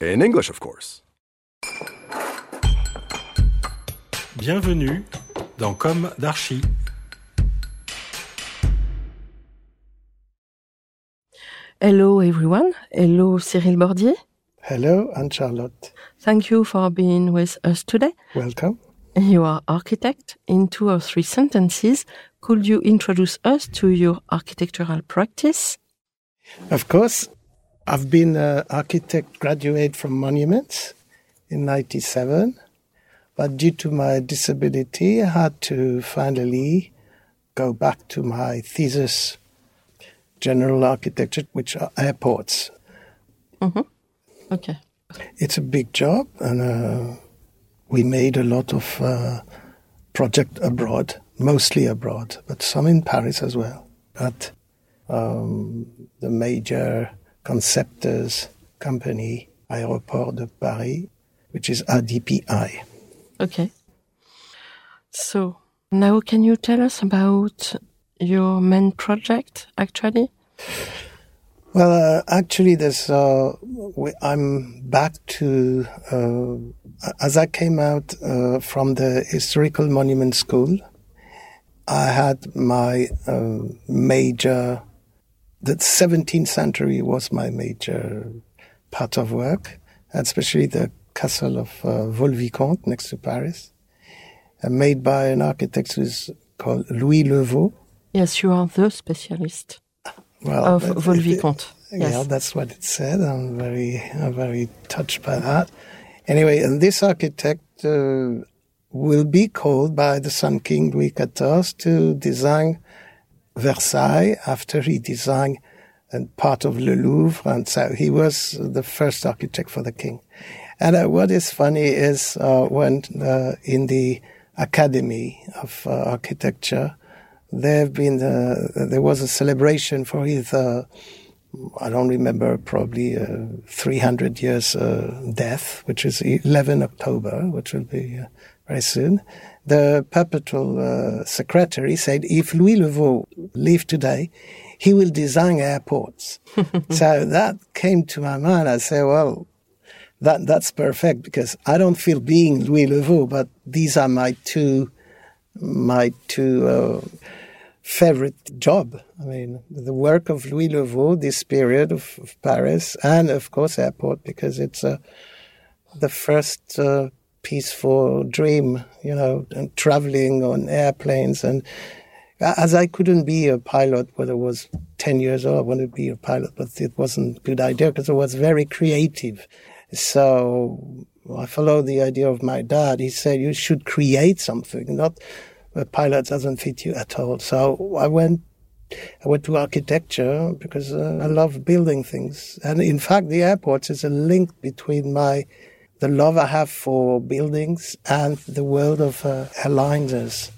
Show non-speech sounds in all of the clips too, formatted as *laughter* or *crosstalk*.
In English, of course. Bienvenue dans Com d'Archi. Hello everyone. Hello Cyril Bordier. Hello, Anne Charlotte. Thank you for being with us today. Welcome. You are architect. In two or three sentences, could you introduce us to your architectural practice? Of course, I've been an architect graduate from Monuments in 97, but due to my disability, I had to finally go back to my thesis, general architecture, which are airports. Okay. It's a big job, and uh, we made a lot of uh, project abroad, mostly abroad, but some in Paris as well. At um, the major conceptors company, Aéroports de Paris, which is ADPI. Okay. So now can you tell us about your main project actually? Well, uh, actually, there's. Uh, we, I'm back to uh, as I came out uh, from the historical monument school. I had my uh, major. The 17th century was my major part of work, and especially the castle of uh, Vaux-le-Vicomte next to Paris, uh, made by an architect who's called Louis Le Vau. Yes, you are the specialist Well, of that- Vaux-le-Vicomte. Yeah, that's what it said. I'm very, I'm very touched by that. Anyway, and this architect uh, will be called by the Sun King Louis XIV to design Versailles after he designed a part of Le Louvre, and so he was the first architect for the king. And uh, what is funny is uh, when uh, in the Academy of uh, Architecture, there have been uh, there was a celebration for his uh, I don't remember, probably uh, 300 years death, which is 11 October, which will be very soon. The perpetual uh, secretary said if Louis Le Vau lived today, he will design airports. *laughs* so that came to my mind. I said, well, that that's perfect because I don't feel being Louis Le Vau, but these are my two my two uh, favorite job. I mean, the work of Louis Le Vau, this period of, of Paris, and of course airport because it's uh, the first uh, peaceful dream, you know, and traveling on airplanes. And as I couldn't be a pilot when I was 10 years old, I wanted to be a pilot, but it wasn't a good idea because I was very creative. So I followed the idea of my dad. He said, you should create something, not a pilot doesn't fit you at all. So I went I went to architecture because uh, I love building things. And in fact, the airports is a link between my the love I have for buildings and the world of uh, airliners.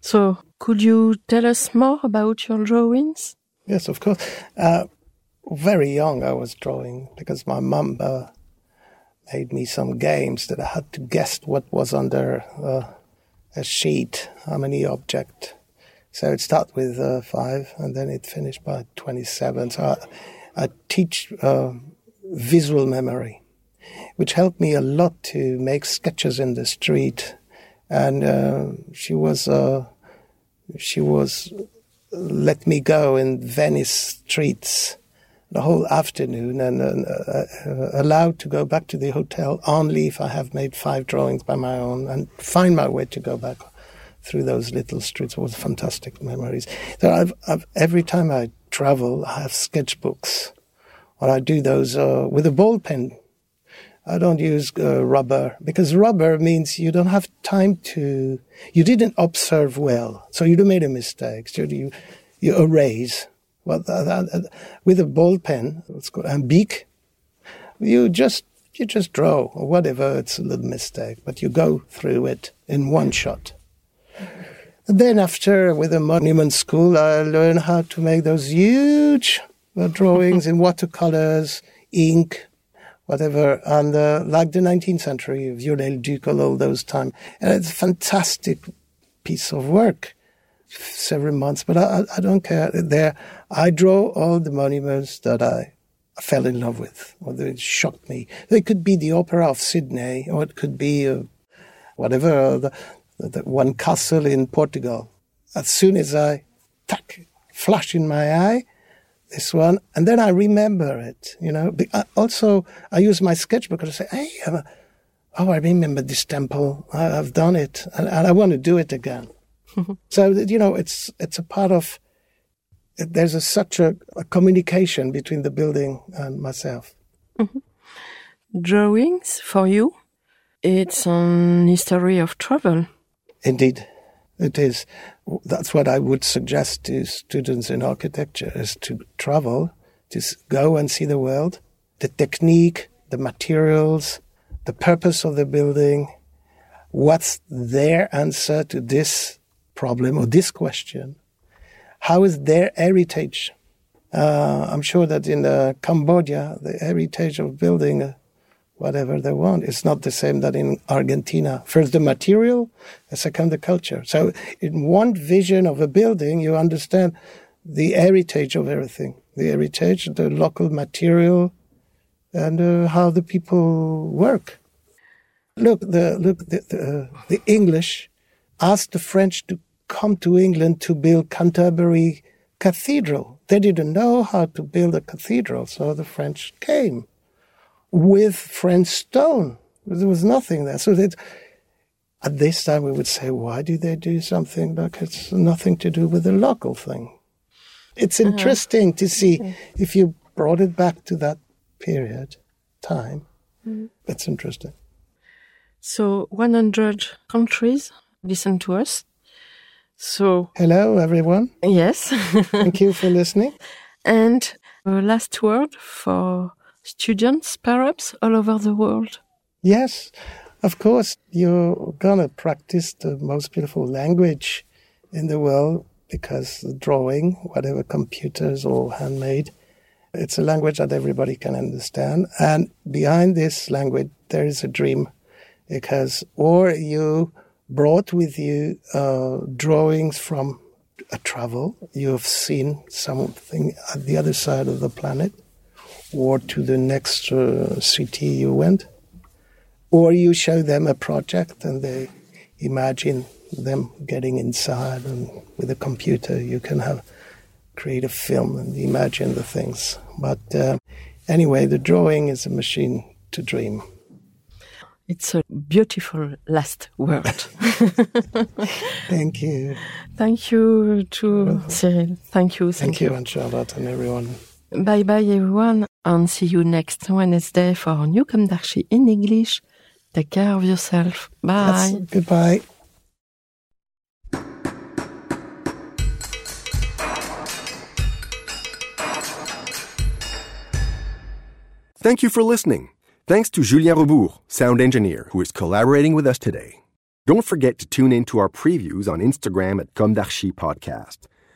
So could you tell us more about your drawings? Yes, of course. Uh, very young, I was drawing because my mum uh, made me some games that I had to guess what was under uh, a sheet, how many object. So it started with uh, five, and then it finished by twenty-seven. So I, I teach uh, visual memory, which helped me a lot to make sketches in the street. And uh, she was uh, she was let me go in Venice streets the whole afternoon and uh, uh, allowed to go back to the hotel only if I have made five drawings by my own and find my way to go back through those little streets. It was fantastic memories. So I've, I've, every time I travel, I have sketchbooks or I do those uh, with a ball pen. I don't use uh, rubber because rubber means you don't have time to, you didn't observe well. So you made a mistake. So you, you erase. Well, with a ball pen, it's called, and beak, you just you just draw or whatever. It's a little mistake, but you go through it in one shot. And then after, with the monument school, I learned how to make those huge uh, drawings in watercolors, ink, whatever, and uh, like the 19th century, Viollet-le-Duc, all those time. And it's a fantastic piece of work, several months, but I, I don't care. There, I draw all the monuments that I fell in love with, or that shocked me. It could be the Opera of Sydney, or it could be uh, whatever, uh, the, the one castle in Portugal. As soon as I, tack, flash in my eye, this one, and then I remember it. You know. Also, I use my sketchbook and I say, "Hey, oh, I remember this temple. I, have done it, and, and, I want to do it again." *laughs* so you know, it's it's a part of. There's a, such a, a, communication between the building and myself. Mm-hmm. Drawings for you, it's an history of travel. Indeed. It is. That's what I would suggest to students in architecture is to travel, to go and see the world, the technique, the materials, the purpose of the building, what's their answer to this problem or this question, how is their heritage. Uh, I'm sure that in uh, Cambodia, the heritage of building whatever they want. It's not the same that in Argentina. First the material, and second the culture. So in one vision of a building, you understand the heritage of everything, the heritage, the local material, and uh, how the people work. Look, the look the the, uh, the English asked the French to come to England to build Canterbury Cathedral. They didn't know how to build a cathedral, so the French came with French stone. There was nothing there. So that at this time we would say, why do they do something like it's nothing to do with the local thing? It's uh-huh. interesting uh-huh. to see okay. if you brought it back to that period, time. Mm-hmm. That's interesting. So 100 countries listen to us. So hello everyone. Yes. Thank you for listening. *laughs* And a last word for students, perhaps, all over the world? Yes, of course. You're going to practice the most beautiful language in the world because drawing, whatever computers or handmade, it's a language that everybody can understand. And behind this language, there is a dream because, or you brought with you uh, drawings from a travel, you have seen something at the other side of the planet or to the next uh, city you went, or you show them a project and they imagine them getting inside and with a computer you can have create a film and imagine the things. But uh, anyway, the drawing is a machine to dream. It's a beautiful last word. *laughs* Thank you. Thank you to Cyril. Thank you. Thank, thank you, Anne Charlotte and everyone. Bye bye everyone and see you next Wednesday for New Comme in English. Take care of yourself. Bye. Yes, goodbye. Thank you for listening. Thanks to Julien Rebours, sound engineer, who is collaborating with us today. Don't forget to tune in to our previews on Instagram at Com d'Archi Podcast.